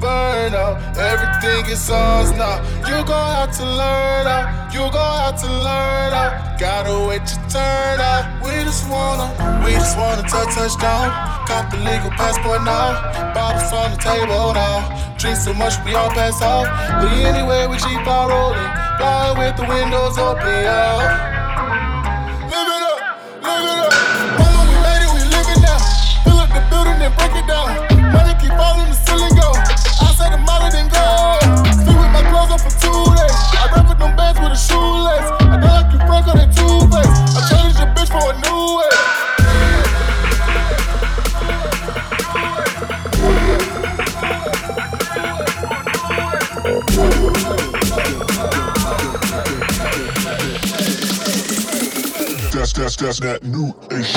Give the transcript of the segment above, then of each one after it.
burn out. Everything is ours now. You gon' have to learn out. You gon' have to learn out. Gotta wait your turn out. We just wanna, we just wanna touch touchdown. Cop the legal passport now. Bottles on the table now. Drink so much we all pass out. But anyway, we keep on rolling. Flying with the windows open, yeah. I rap with them bands with a shoelace. I don't like you Franco, they two face. I challenge your bitch for a new way. That's that's that's that new age.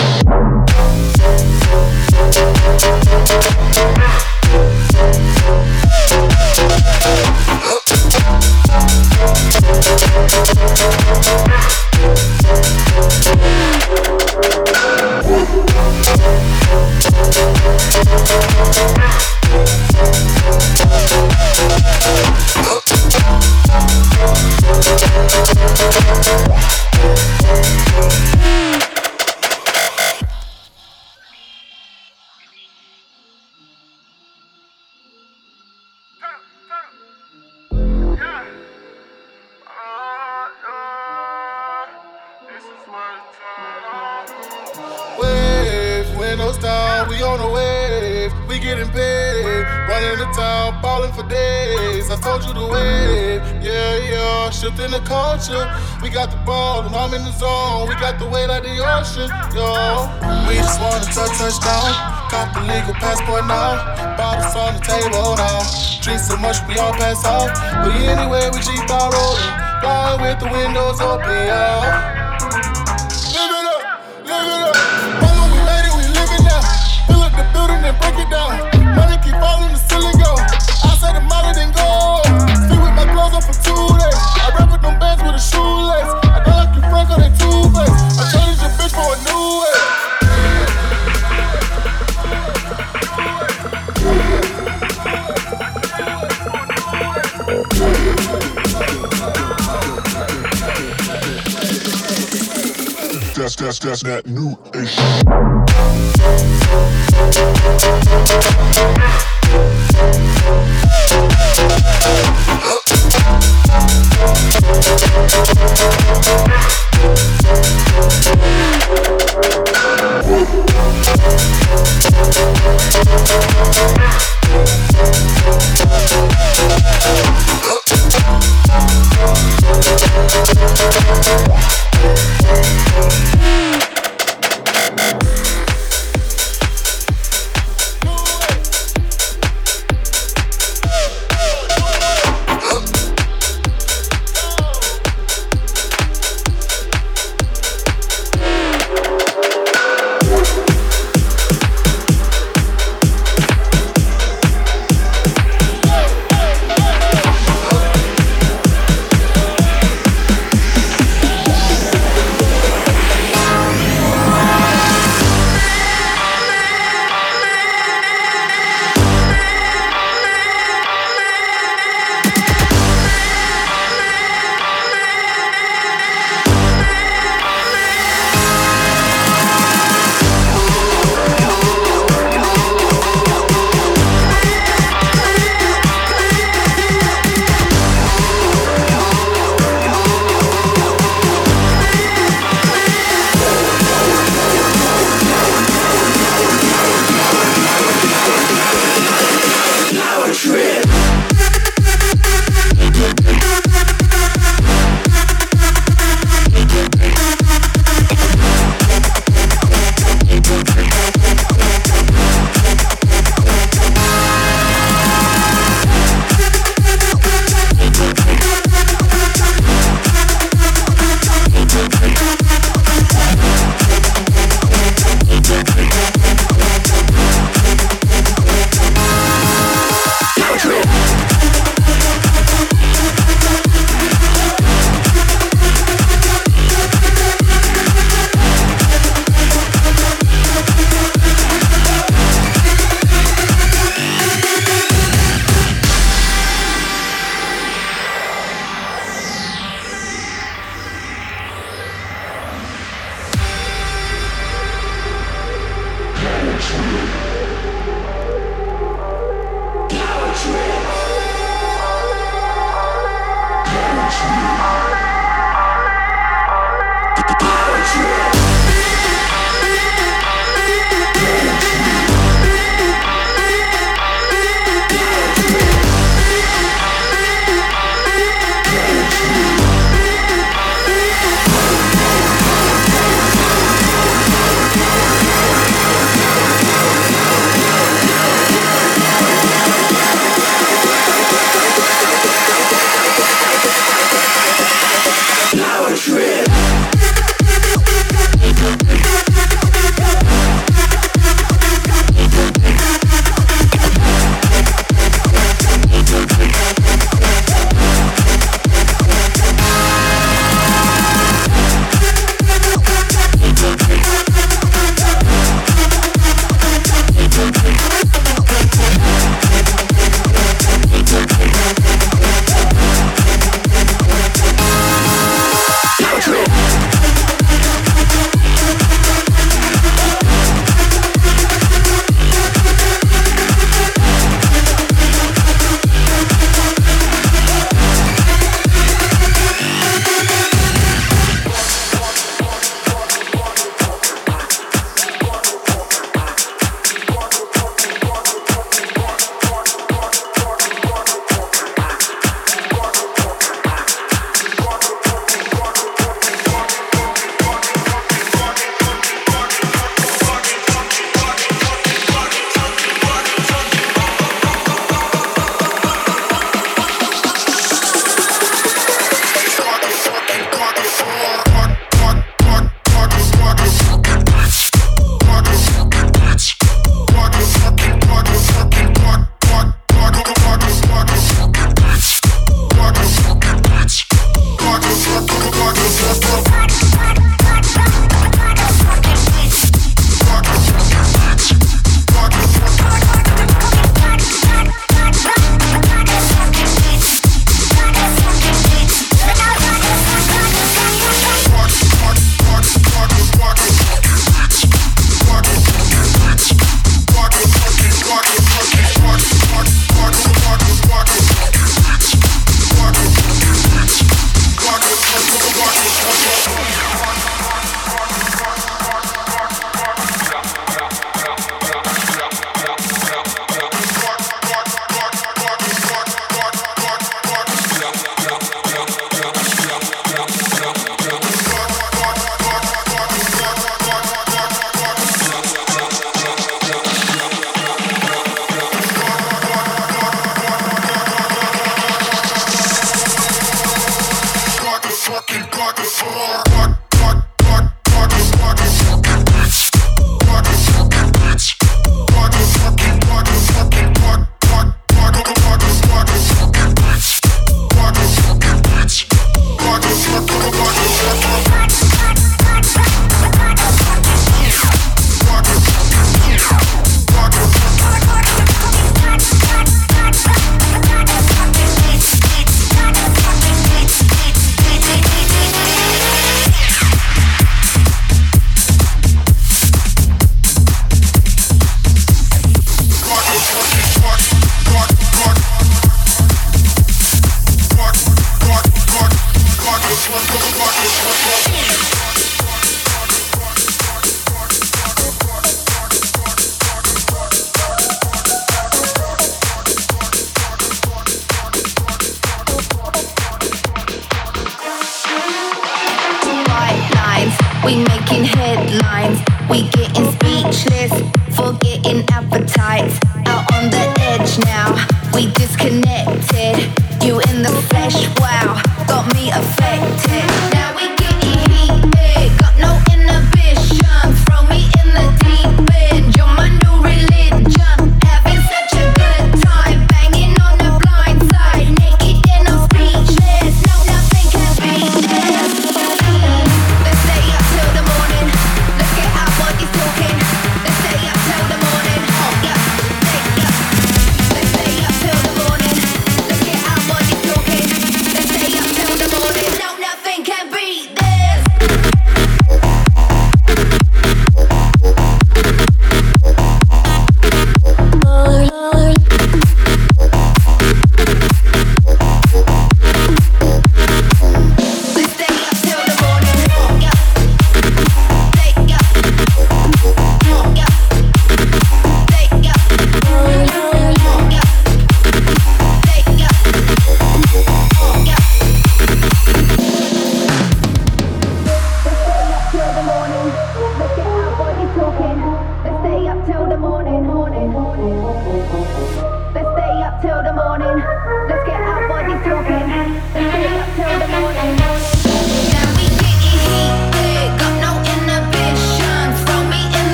Thank you. The culture, we got the ball and I'm in the zone. We got the weight of the ocean, yo. We just wanna touch touchdown, cop the legal passport now. Bottles on the table now. Drink so much we all pass out, but anyway we keep on rolling. Flying with the windows open, yeah. Live it up, live it up. Mama, we made it, we living now. Fill up the building and break it down. That's that's that new age.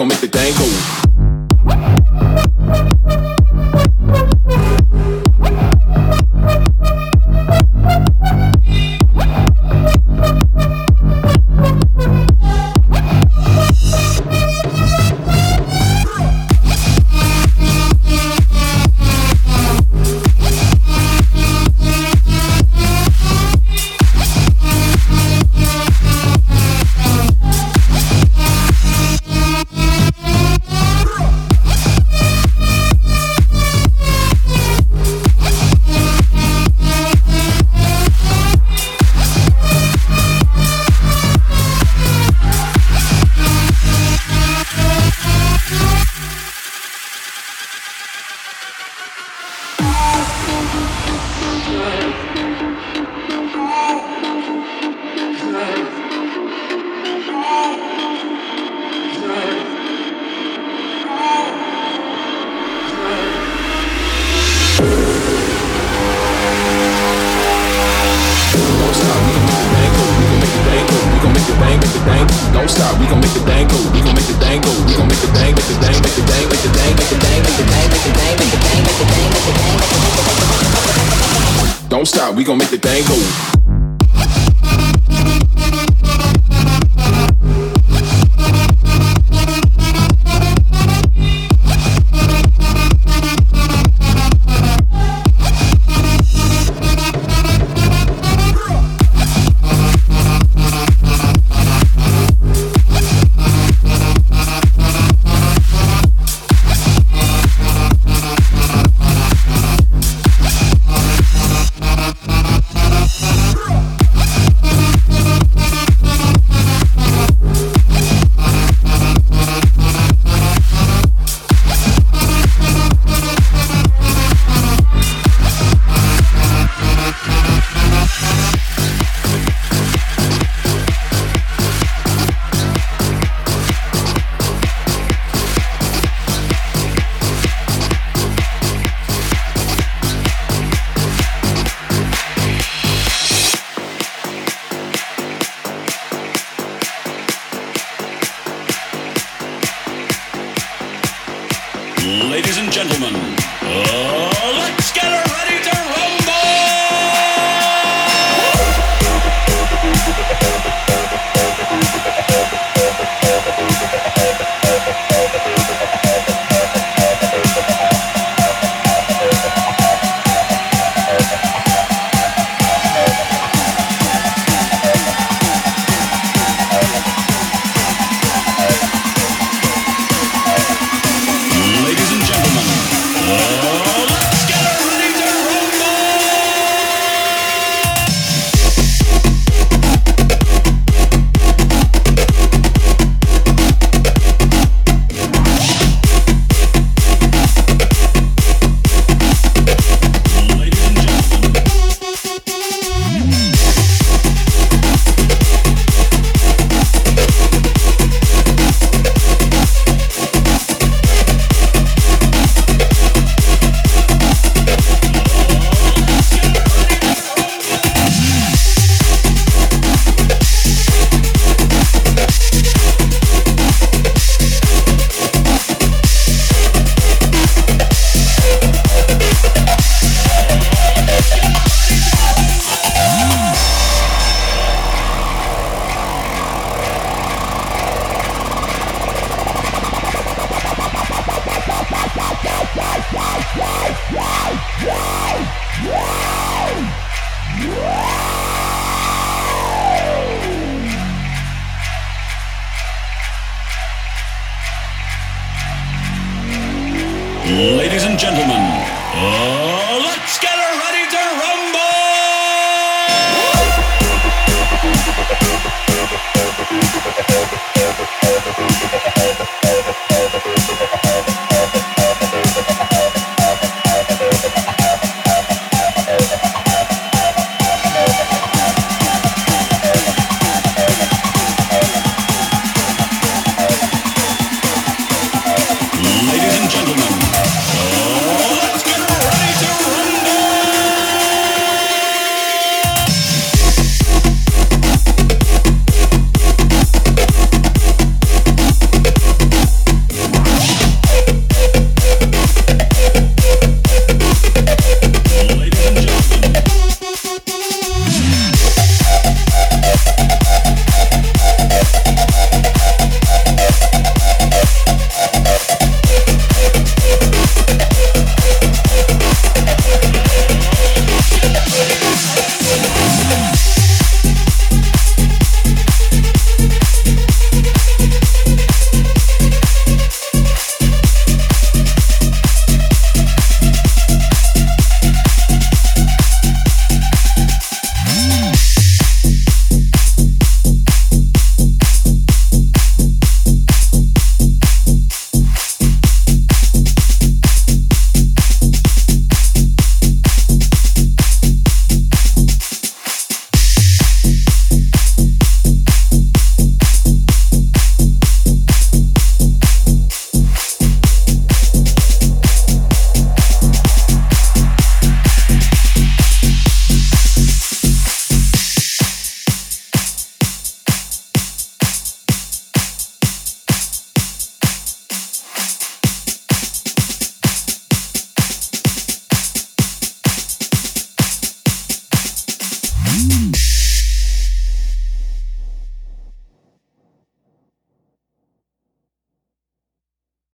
Gonna make the thing go. dang, don't stop. We gon' make the dang go. We gon' make the dang go. We gon' make the dang, make the dang, make the dang, make the dang, make the dang, make the dang, make the dang, make the dang, make the dang, make the dang. Don't stop. We gon' make the dang go. Ladies and gentlemen, uh...